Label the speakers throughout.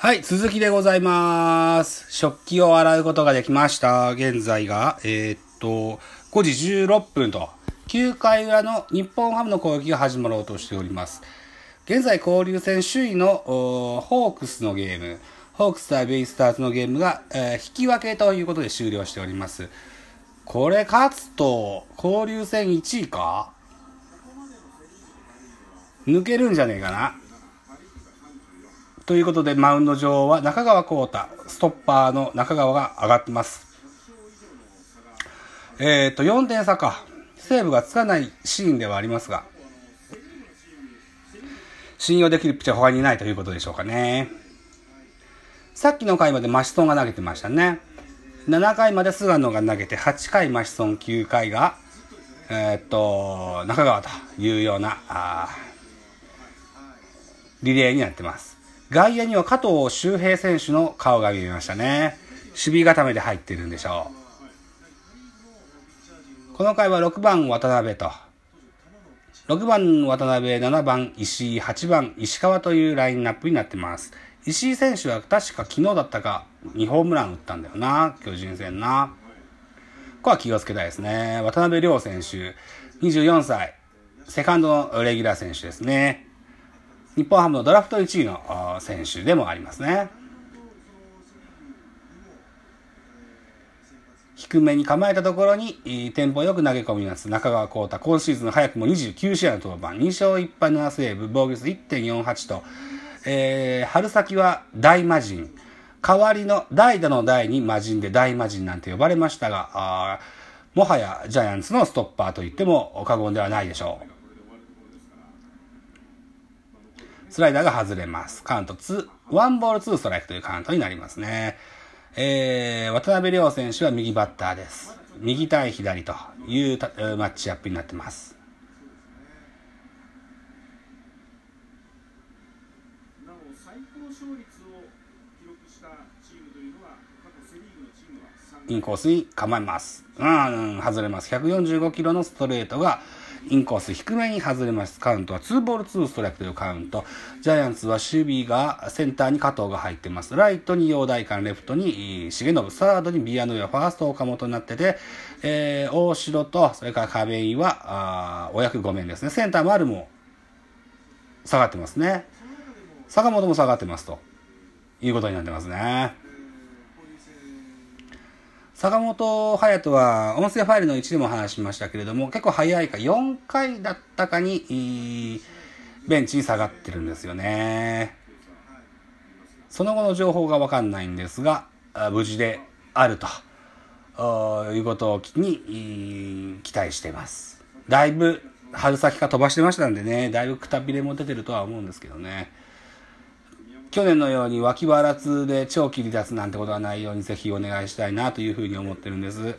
Speaker 1: はい、続きでございます。食器を洗うことができました。現在が、えーっと、5時16分と、9回裏の日本ハムの攻撃が始まろうとしております。現在交流戦首位のホークスのゲーム、ホークス対ベイスターズのゲームが、えー引き分けということで終了しております。これ勝つと、交流戦1位か？抜けるんじゃねえかな？ということで、マウンド上は中川幸太、ストッパーの中川が上がってます。えっ、と、4点差か。セーブがつかないシーンではありますが、信用できるピッチャーは他にいないということでしょうかね。さっきの回までマシソンが投げてましたね。7回まで菅野が投げて、8回マシソン、9回が、えーっと、中川というような、あーリレーになってます。外野には加藤周平選手の顔が見えましたね。守備固めで入ってるんでしょう。この回は6番渡辺と、6番渡辺、7番石井、8番石川というラインナップになってます。石井選手は確か昨日だったか2ホームラン打ったんだよな、巨人戦な。ここは気をつけたいですね。渡辺亮選手、24歳、セカンドのレギュラー選手ですね。日本ハムのドラフト1位の選手でもありますね。低めに構えたところに、テンポよく投げ込みます。中川幸太、今シーズン早くも29試合の登板、2勝1敗7セーブ、防御率1.48と、えー春先は大魔神、代わりの代打の代に魔人で大魔神なんて呼ばれましたが、もはやジャイアンツのストッパーと言っても過言ではないでしょう。スライダーが外れます。カウント2、ワンボール2ストライクというカウントになりますね。えー、渡辺亮選手は右バッターです。右対左というマッチアップになってます。
Speaker 2: なお最高勝率を
Speaker 1: インコースに構えます。うん、外れます。145キロのストレートがインコース低めに外れます。カウントは2ボール2ストライクというカウント。ジャイアンツは守備がセンターに加藤が入ってます。ライトに陽大館、レフトに重信、サードにビアノイア、ファースト岡本になってて、えー大城と、それから壁井は、あお役御免ですね。センター丸も下がってますね。坂本も下がってますということになってますね。坂本勇人は音声ファイルの1でも話しましたけれども結構早いか4回だったかにベンチに下がってるんですよね。その後の情報が分かんないんですが無事であるということをに期待しています。だいぶ春先か飛ばしてましたんでねだいぶくたびれも出てるとは思うんですけどね。去年のように脇腹痛で長期離脱なんてことがないようにぜひお願いしたいなというふうに思ってるんです。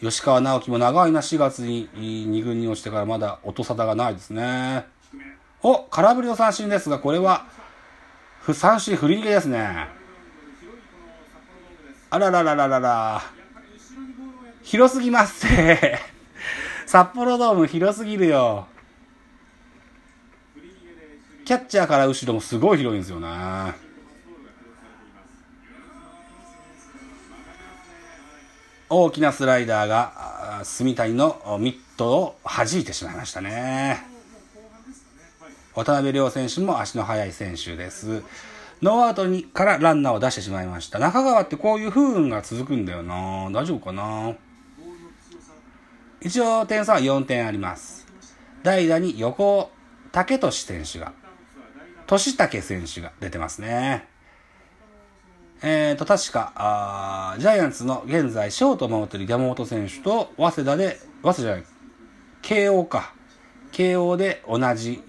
Speaker 1: 吉川直樹も長いな4月に2軍に落ちてからまだ音沙汰がないですね。お空振りの三振ですがこれは不三振振り逃げですね。あらららららら。広すぎますって 札幌ドーム広すぎるよ。キャッチャーから後ろもすごい広いんですよね。大きなスライダーがあー住谷のミットを弾いてしまいましたね。渡辺亮選手も足の速い選手です。ノーアウトにからランナーを出してしまいました。中川ってこういう不運が続くんだよな。大丈夫かな？一応点差は4点あります。代打に横尾武俊選手が俊武選手が出てますね。えーと、確か、あジャイアンツの現在、ショートを守っている山本選手と、早稲田で、早稲田じゃない、慶応か。慶応で同じ、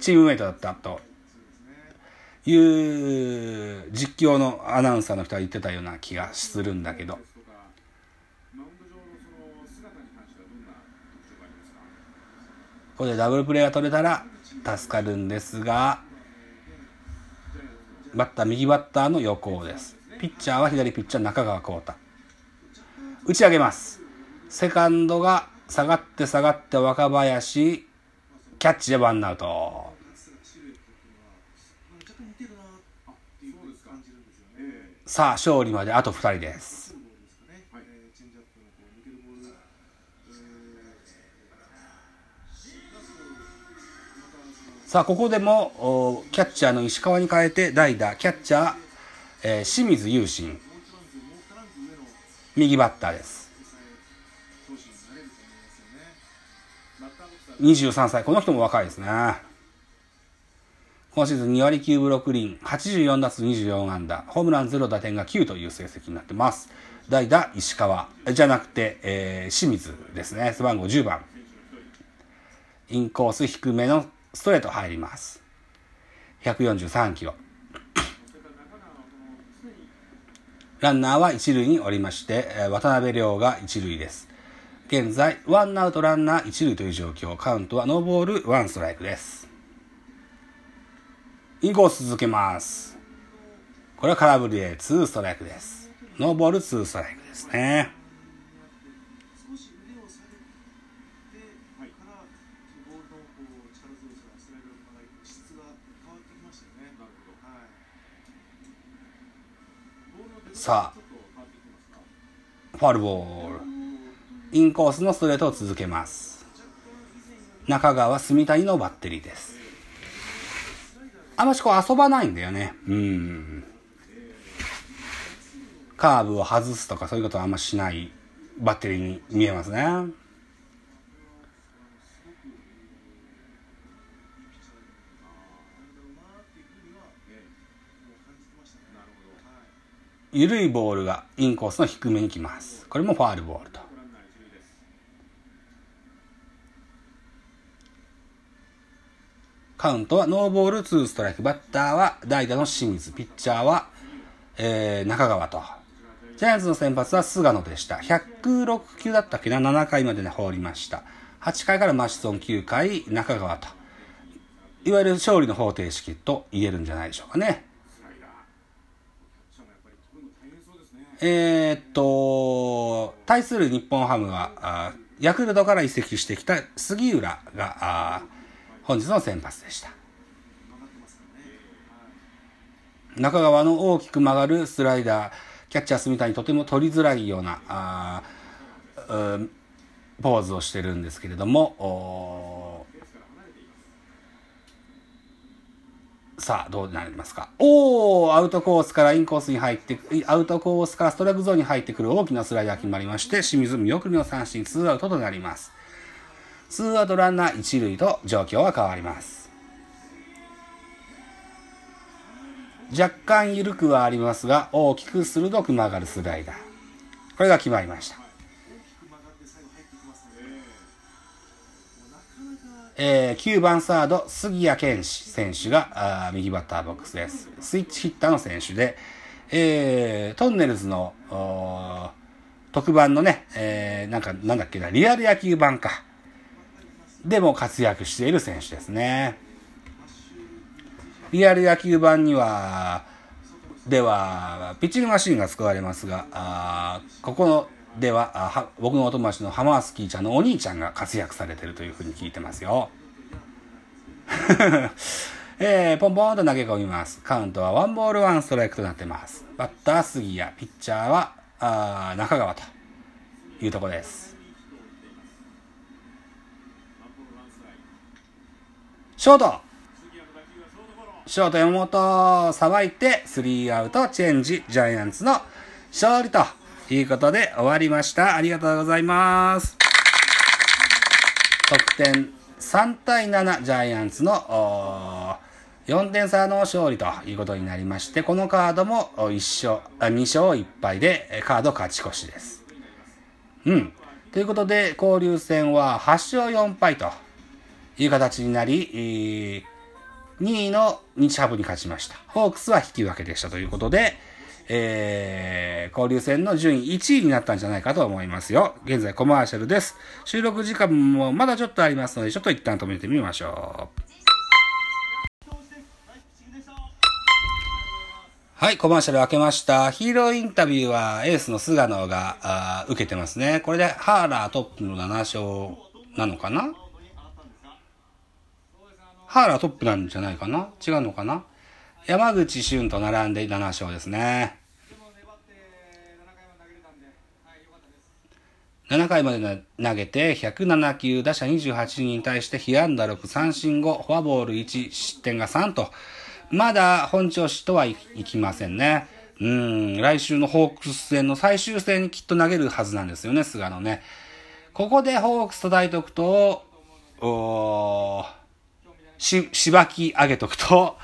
Speaker 1: チームメイトだったという実況のアナウンサーの人が言ってたような気がするんだけど。ここでダブルプレーが取れたら助かるんですが、バッター、右バッターの横です。ピッチャーは左ピッチャー、中川幸太。打ち上げます。セカンドが下がって下がって若林、キャッチでワンアウト。さあ、勝利まであと2人です。さあ、ここでも、おキャッチャーの石川に変えて、代打、キャッチャー、えー清水優心。右バッターです。23歳。この人も若いですね。今シーズン2割9分6厘、84打数24安打、ホームラン0打点が9という成績になってます。代打、石川。じゃなくて、えー清水ですね。背番号10番。インコース低めのストレート入ります。143キロ。ランナーは一塁におりまして、渡辺亮が一塁です。現在、ワンアウトランナー一塁という状況。カウントはノーボール、ワンストライクです。インコース続けます。これは空振りでツーストライクです。ノーボールツーストライクですね。
Speaker 3: さ
Speaker 1: あ、ファールボール。インコースのストレートを続けます。中川、住谷のバッテリーです。あんましこう遊ばないんだよね。うん。カーブを外すとかそういうことはあんましないバッテリーに見えますね。緩いボールがインコースの低めに来ます。これもファールボールと。カウントはノーボールツーストライク。バッターは代打の清水。ピッチャーは、えー、中川と。ジャイアンツの先発は菅野でした。106球だったっけな ?7 回までね、放りました。8回からマシソン9回、中川と。いわゆる勝利の方程式と言えるんじゃないでしょうかね。えーっと、対する日本ハムは、あヤクルトから移籍してきた杉浦が、あ本日の先発でした。中川の大きく曲がるスライダー、キャッチャー住谷にとても取りづらいような、あうんポーズをしてるんですけれども、おさあ、どうなりますか？おー、アウトコースからインコースに入って、アウトコースからストライクゾーンに入ってくる大きなスライダー決まりまして、清水見送りの三振、ツーアウトとなります。ツーアウトランナー一塁と状況は変わります。若干緩くはありますが、大きく鋭く曲がるスライダー。これが決まりました。えー、9番サード、杉谷拳士選手があ右バッターボックスです。スイッチヒッターの選手で、えー、トンネルズの特番のね、えー、なんか、なんだっけな、リアル野球版か。でも活躍している選手ですね。リアル野球版には、では、ピッチングマシンが使われますが、あここのではあは、僕のお友達のハマースキーちゃんのお兄ちゃんが活躍されてるというふうに聞いてますよ。えー、ポンポンと投げ込みます。カウントはワンボールワンストライクとなってます。バッター杉谷、ピッチャーはあー中川というところです。ショートショート山本さばいて、スリーアウトチェンジ、ジャイアンツの勝利ということで終わりました。ありがとうございます。得点3対7、ジャイアンツの4点差の勝利ということになりまして、このカードも1勝、2勝1敗でカード勝ち越しです。うん。ということで、交流戦は8勝4敗という形になり、2位の日ハブに勝ちました。ホークスは引き分けでしたということで、えー、交流戦の順位1位になったんじゃないかと思いますよ。現在コマーシャルです。収録時間もまだちょっとありますので、ちょっと一旦止めてみましょう。はい、コマーシャル開けました。ヒーローインタビューはエースの菅野があ受けてますね。これでハーラートップの7勝なのかな？ハーラートップなんじゃないかな？違うのかな？山口俊と並んで7勝ですね。7回まで投げて107球、打者28人に対して被安打6、三振5、フォアボール1、失点が3と、まだ本調子とはいきませんね。うん、来週のホークス戦の最終戦にきっと投げるはずなんですよね、菅野ね。ここでホークスと大徳と、おし、しばき上げとくと、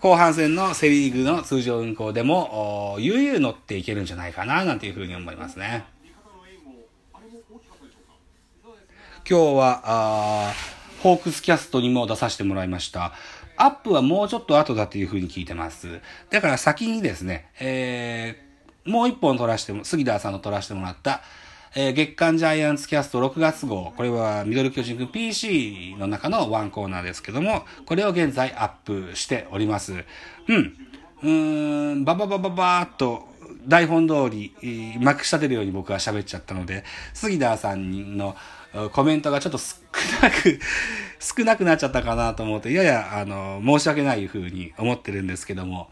Speaker 1: 後半戦のセリーグの通常運行でも、悠々乗っていけるんじゃないかな、なんていうふうに思いますね。今日は、あホークスキャストにも出させてもらいました。アップはもうちょっと後だっていうふうに聞いてます。だから先にですね、えー、もう一本撮らしても、杉田さんの撮らせてもらった、えー、月刊ジャイアンツキャスト6月号。これはミドル巨人くん PC の中のワンコーナーですけども、これを現在アップしております。うん。うーん、バババババーっと台本通り、まくし立てるように僕は喋っちゃったので、杉田さんのコメントがちょっと少なく 少なくなっちゃったかなと思って、やや、あの、申し訳ないふうに思ってるんですけども、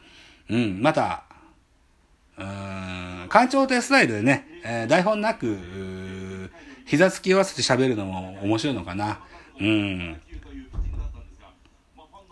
Speaker 1: うん、また、うん、館長手スタイルでね、えー、台本なく、膝つき合わせて喋るのも面白いのかな。うん。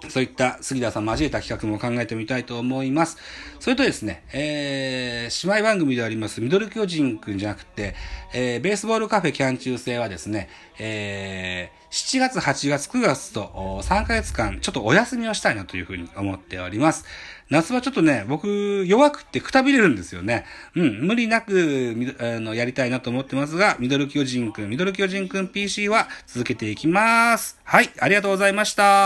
Speaker 1: そういった杉田さん交えた企画も考えてみたいと思います。それとですね、えー、姉妹番組であります、ミドル巨人くんじゃなくて、えー、ベースボールカフェキャン中制はですね、えー、7月、8月、9月と3ヶ月間、ちょっとお休みをしたいなというふうに思っております。夏はちょっとね、僕、弱くってくたびれるんですよね。うん、無理なく、あの、やりたいなと思ってますが、ミドル巨人くん、ミドル巨人くん PC は続けていきます。はい、ありがとうございました。